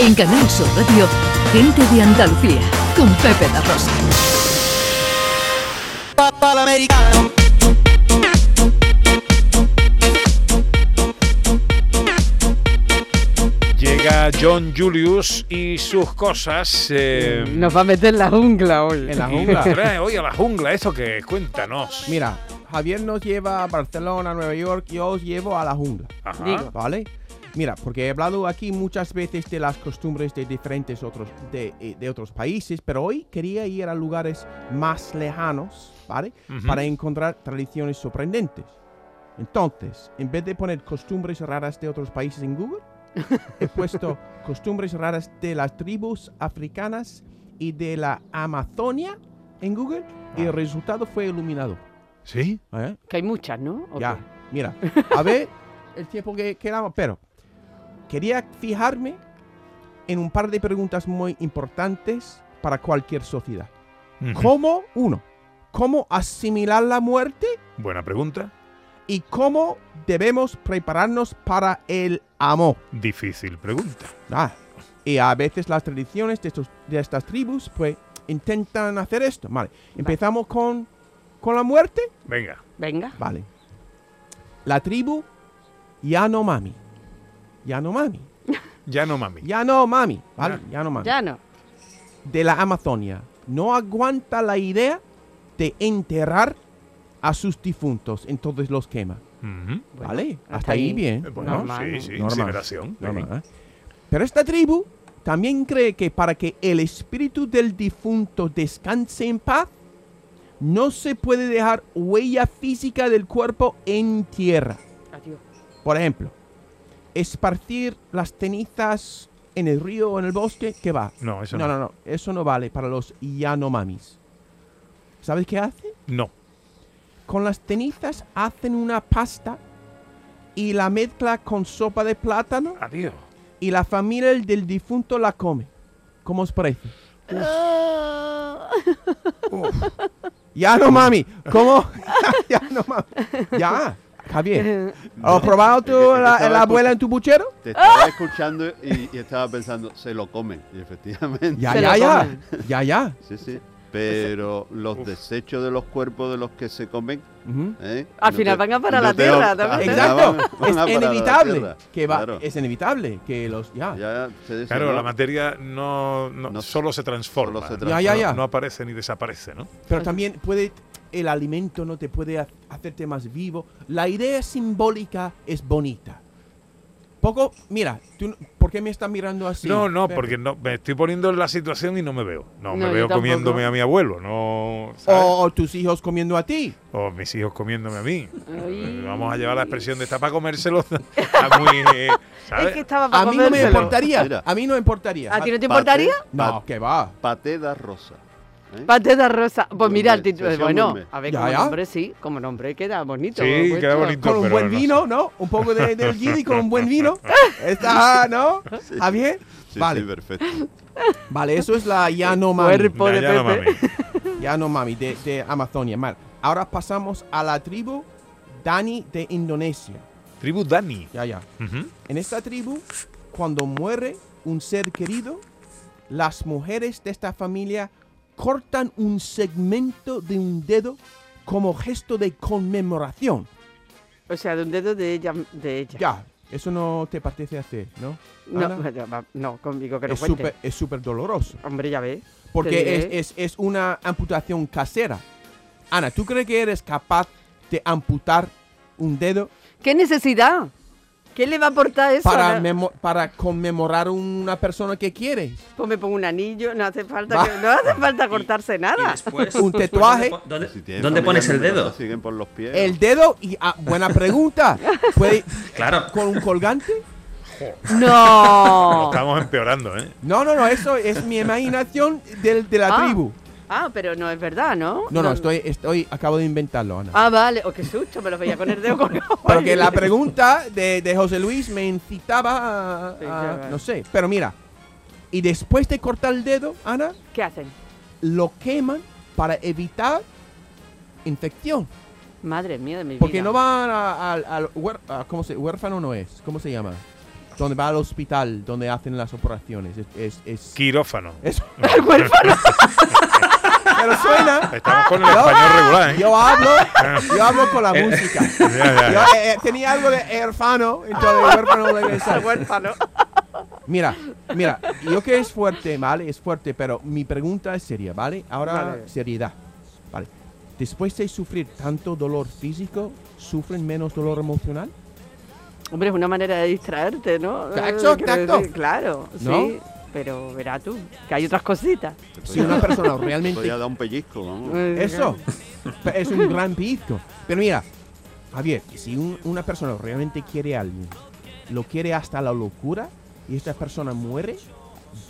En Canal Sur Radio, Gente de Andalucía, con Pepe La Rosa. Llega John Julius y sus cosas. eh, Nos va a meter en la jungla hoy. En la jungla. trae hoy a la jungla, ¿eso que Cuéntanos. Mira, Javier nos lleva a Barcelona, Nueva York, yo os llevo a la jungla. Ajá. Digo. ¿Vale? Mira, porque he hablado aquí muchas veces de las costumbres de diferentes otros, de, eh, de otros países, pero hoy quería ir a lugares más lejanos, ¿vale? Ujú. Para encontrar tradiciones sorprendentes. Entonces, en vez de poner costumbres raras de otros países en Google, he puesto costumbres raras de las tribus africanas y de la Amazonia en Google y el resultado fue iluminador. ¿Sí? ¿eh? Que hay muchas, ¿no? ¿O Ya, qué? mira, a ver el tiempo que quedamos, pero quería fijarme en un par de preguntas muy importantes para cualquier sociedad. ¿Cómo, uno, cómo asimilar la muerte Buena pregunta. y cómo debemos prepararnos para el amor? Difícil pregunta. Ah, y a veces las tradiciones de, estos, de estas tribus, pues, intentan hacer esto. Vale, empezamos con, con la muerte. Venga. Venga. Vale. La tribu Yanomami. Yanomami. Ya no mami. Yanomami. ¿Vale? Yanomami. Ya no. De la Amazonia. No aguanta la idea de enterrar a sus difuntos. Entonces los quema. Bueno, ¿Vale? hasta Hasta ahí ahí. bien. Eh, Bueno, Normal, sí, ¿no? sí, Normal. incineración. Normal. ¿eh? Pero esta tribu también cree que para que el espíritu del difunto descanse en paz, no se puede dejar huella física del cuerpo en tierra. Adiós. Por ejemplo, esparcir las cenizas en el río o en el bosque, ¿qué va? No, eso no, no. no, no, eso no vale para los Yanomamis. ¿Sabes qué hacen? No. Con las cenizas hacen una pasta y la mezcla con sopa de plátano Adiós. y la familia del difunto la come. ¿Cómo os parece? Ya no mami, ¿cómo? ya no mami. Ya, Javier. ¿Has probado tú la, la abuela en tu puchero? Te estaba escuchando y, y estaba pensando, se lo comen. Y efectivamente. Ya, ya, ya. Ya, ya. Sí, sí. Pero los desechos de los cuerpos de los que se comen. ¿eh? Al No final te- van a parar no la te- tierra también. Exacto. van- van Es inevitable que va. Claro. Es inevitable que los. Ya. Ya se Claro, la materia no, no- No- solo se transforma. solo se Ya, ya, ya. No, no aparece ni desaparece, ¿no? Pero también puede. El alimento no te puede ha- hacerte más vivo. La idea simbólica es bonita. Poco. Mira, tú, ¿por qué me estás mirando así? no, no, Pepe? porque no, me estoy poniendo en la situación y no me veo. No, No, me veo comiéndome a mi abuelo, no. ¿sabes? O, o tus hijos comiendo a ti. O mis hijos comiéndome a mí. Ay. Vamos a llevar la expresión de está para comérselo. Está muy. eh, ¿sabes? Es que estaba para A mí no me importaría. Mira. A mí no me importaría. ¿A ti no te Paté- importaría? No, que va. Paté da rosa. ¿Eh? Pateta rosa. Pues mira, el título. Bueno, a ver, Ya, como ya. nombre sí. Como nombre queda bonito. Sí, puesto. queda bonito. Con un buen no vino, ¿no? Un poco de, del gin con un buen vino. Está, ¿no? ¿Está bien? Sí, vale. sí, perfecto. Vale, eso es la Yanomami. Cuerpo de Ya, ya no Pepe. mami. Yanomami de, de Amazonia. Mal. Ahora pasamos a la tribu Dani de Indonesia. Tribu Dani. Ya, ya. En esta tribu, cuando muere un ser querido, las mujeres de esta familia cortan un segmento de un dedo como gesto de conmemoración. O sea, de un dedo de ella. De ella. Ya, eso no te parece hacer, ¿no? No, ya va, no, conmigo que no es cuente. súper es súper doloroso. Hombre, ya ves. Porque es, es- es una amputación casera. Ana, ¿tú crees que eres capaz de amputar un dedo ¿Qué necesidad? ¿Qué le va a aportar eso? para, memo- para conmemorar a una persona que quieres? Pues me pongo un anillo, no hace falta, Va. que- no hace falta cortarse nada. después, Un tatuaje. ¿Dónde, ¿dónde, Si tienes dónde familia pones el dedo? Siguen por los pies. El dedo y ah, buena pregunta. ¿Puede Claro. con un colgante? No. estamos empeorando, ¿eh? No, no, no, eso es mi imaginación del- de, la Ah, tribu. Ah, pero no es verdad, ¿no? No, no, estoy, estoy, acabo de inventarlo, Ana. Ah, vale. Oh, qué susto, me lo veía con el dedo con Porque la pregunta de, de José Luis me incitaba a, Sí, no sé, pero mira, y después de cortar el dedo, Ana, ¿Qué hacen? lo queman para evitar infección. Madre mía de mi vida. Porque no van al, ¿cómo se, huérfano no es, ¿cómo se llama? donde va al hospital, donde hacen las operaciones. Es, es, es- Quirófano. es- Pero suena. Estamos con el Yo- español regular, ¿eh? Yo hablo, yo hablo con la música. Ya, ya, Yo, eh, eh, tenía algo de hermano, entonces huérfano. Mira, mira, yo que es fuerte, ¿vale? Es fuerte, pero mi pregunta es seria, ¿vale? Ahora, Vale. seriedad, ¿vale? Después de sufrir tanto dolor físico, ¿sufren menos dolor emocional? Hombre, es una manera de distraerte, ¿no? Eh, tacto. decir, Claro, ¿No? sí. Pero verás tú, que hay otras cositas. Si una persona Podría realmente... dar un pellizco, vamos. Eh, Eso, es un gran pizco. Pero mira, Javier, si un- una persona realmente quiere a alguien, lo quiere hasta la locura, y esta persona muere,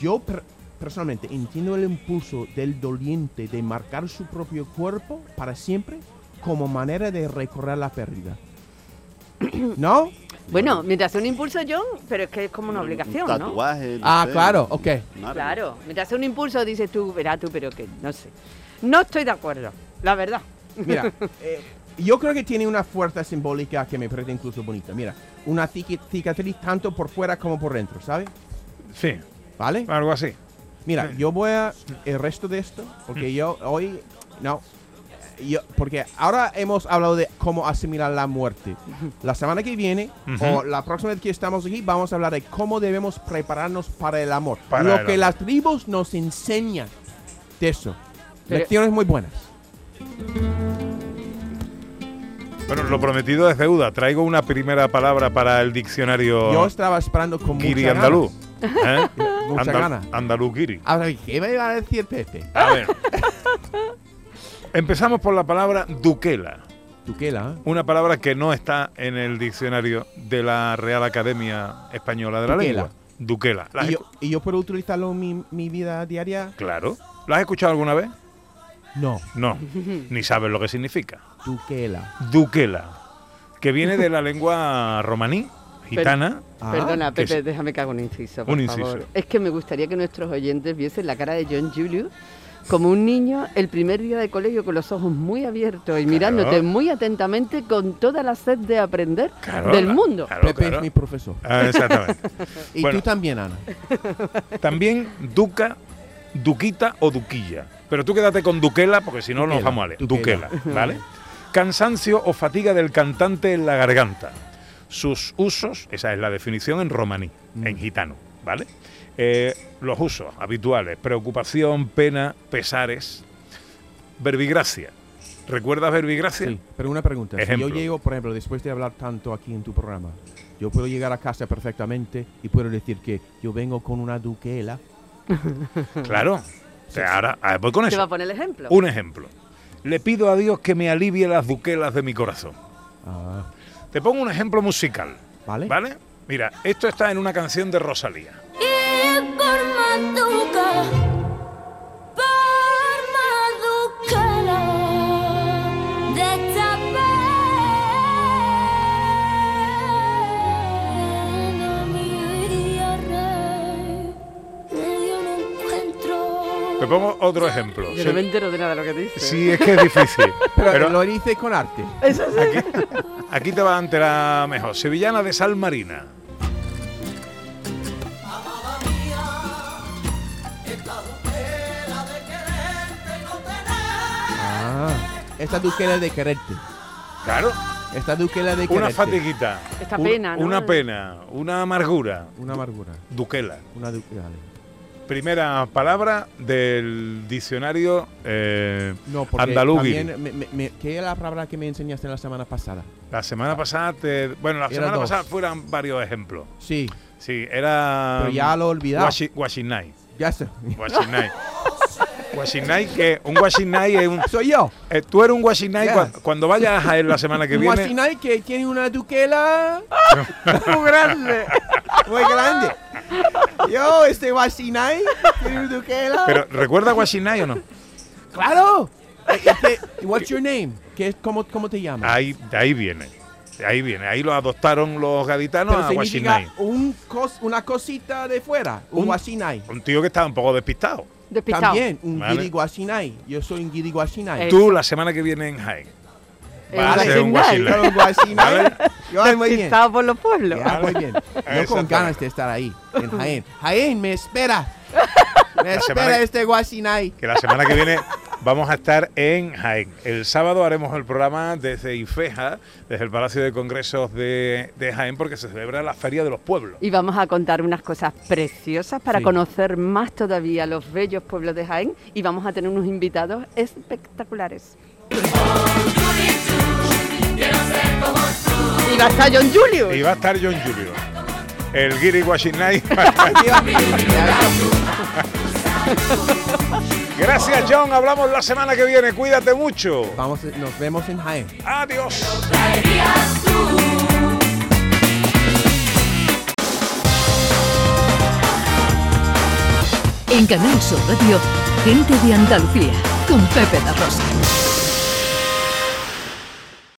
yo per- personalmente entiendo el impulso del doliente de marcar su propio cuerpo para siempre como manera de recorrer la pérdida. ¿No? Bueno, mientras sea un impulso, John, pero es que es como una obligación, tatuaje. no Ah, sé, claro, ok. Claro, mientras sea un impulso, dices tú, verás tú, pero que no sé. No estoy de acuerdo, la verdad. Mira, eh, yo creo que tiene una fuerza simbólica que me parece incluso bonita. Mira, una cic- cicatriz tanto por fuera como por dentro, ¿sabes? Sí, ¿Vale? algo así. Mira, yo voy a el resto de esto, porque yo hoy, no, yo, porque ahora hemos hablado de cómo asimilar la muerte. La semana que viene, o la próxima vez que estamos aquí, vamos a hablar de cómo debemos prepararnos para el amor. Para Lo el que amor. las tribus nos enseñan de eso. Pero- Lecciones muy buenas. Bueno, lo prometido es deuda. Traigo una primera palabra para el diccionario Yo estaba esperando con Kiri mucha andaluz. ganas. ¿eh? Mucha Andal- gana. Andaluz Kiri. Ahora, ¿qué me iba a decir Pepe? A ver. Empezamos por la palabra duquela. Tuquela, ¿eh? Una palabra que no está en el diccionario de la Real Academia Española de la Duquela. Lengua. Duquela. ¿La has ¿Y yo, ¿Y yo puedo utilizarlo en mi, mi vida diaria? Claro. ¿La has escuchado alguna vez? No, No. Ni sabes lo que significa. Tuquela. Duquela. Que viene de la lengua romaní, gitana. Ah, Perdona, que Pepe, déjame que haga un inciso, por Un inciso. favor. Es que me gustaría que nuestros oyentes viesen la cara de John Julius como un niño el primer día de colegio con los ojos muy abiertos y mirándote muy atentamente con toda la sed de aprender Claro, del mundo. claro, Pepe es mi profesor. Ah, exactamente. Y Bueno. tú también, Ana. También duca, duquita o duquilla. Pero tú quédate con duquela porque si no nos Duquela, vamos a leer. duquela. Duquela, ¿vale? Cansancio o fatiga del cantante en la garganta. Sus usos, esa es la definición en romaní, Mm. en gitano, ¿vale? Eh, los usos habituales, preocupación, pena, pesares, verbigracia. ¿Recuerdas verbigracia? Sí, pero una pregunta. Si yo llego, por ejemplo, después de hablar tanto aquí en tu programa, yo puedo llegar a casa perfectamente y puedo decir que yo vengo con una duquela. Claro. Sea, ahora ah, voy con ¿Te va a eso. poner el ejemplo? Un ejemplo. Le pido a Dios que me alivie las duquelas de mi corazón. Ah, Te pongo un ejemplo musical, ¿Vale? ¿vale? Mira, esto está en una canción de Rosalía. Y Te pongo otro ejemplo. Yo Sí, no me entero de nada de lo que dices. sí, es que es difícil. Pero, pero lo dice con arte. Eso sí. aquí te vas a enterar mejor. Sevillana de Sal Marina. Ah, esta duquela de quererte. Claro, Esta duquela de quererte. una fatiguita. Esta un- pena, ¿no? Una pena, una amargura. Una amargura. Duquela. Una duquela. Primera palabra del diccionario eh, No, también, me, me- me- ¿qué es la palabra que me enseñaste la semana pasada? La semana pasada, te- bueno, la Era semana dos. pasada fueron varios ejemplos. Sí, Sí, era. pero ya lo he olvidado. Washi- Washinai. Ya sé. Washinai. Que un Washinai es un. Soy yo. eh, tú eres un Ya. cua- cuando vayas a Jaén la semana que Un viene. guasinay que tiene una duquela Muy grande. muy grande. Yo, este guasinay tiene una duquela. Pero, ¿recuerda Washinai o no? ¡Claro! Eh, este, What's your name? ¿Qué es, cómo, ¿Cómo te llamas? Ahí, de ahí viene. De ahí viene. Ahí lo adoptaron los gaditanos Pero a Washinai. un cos- una cosita de fuera, un, Un- guasinay. Un tío que estaba un poco despistado. Despistado. También, un Vale. guiri guasinay. Yo soy un guiri guasinay. Eh, Tú la semana que viene en Jaén. El Va a ser un Guasinay. Vale. Yo voy muy bien. Por los pueblos. Ya, muy bien. Yo con ganas de estar ahí, en Jaén. Jaén, me espera. Me La espera que- este Guasinay. Que la semana que viene vamos a estar en Jaén. El sábado haremos el programa desde Ifeja, desde el Palacio de Congresos de, de Jaén, porque se celebra la Feria de los Pueblos. Y vamos a contar unas cosas preciosas para Sí. conocer más todavía los bellos pueblos de Jaén y vamos a tener unos invitados espectaculares. Y va a estar John Julius. Y va a estar John Julio. El Giri Washinai. Gracias, John. Hablamos la semana que viene. Cuídate mucho. Vamos, nos vemos en Jaén. Adiós. En Canal Sur Radio, gente de Andalucía, con Pepe da Rosa.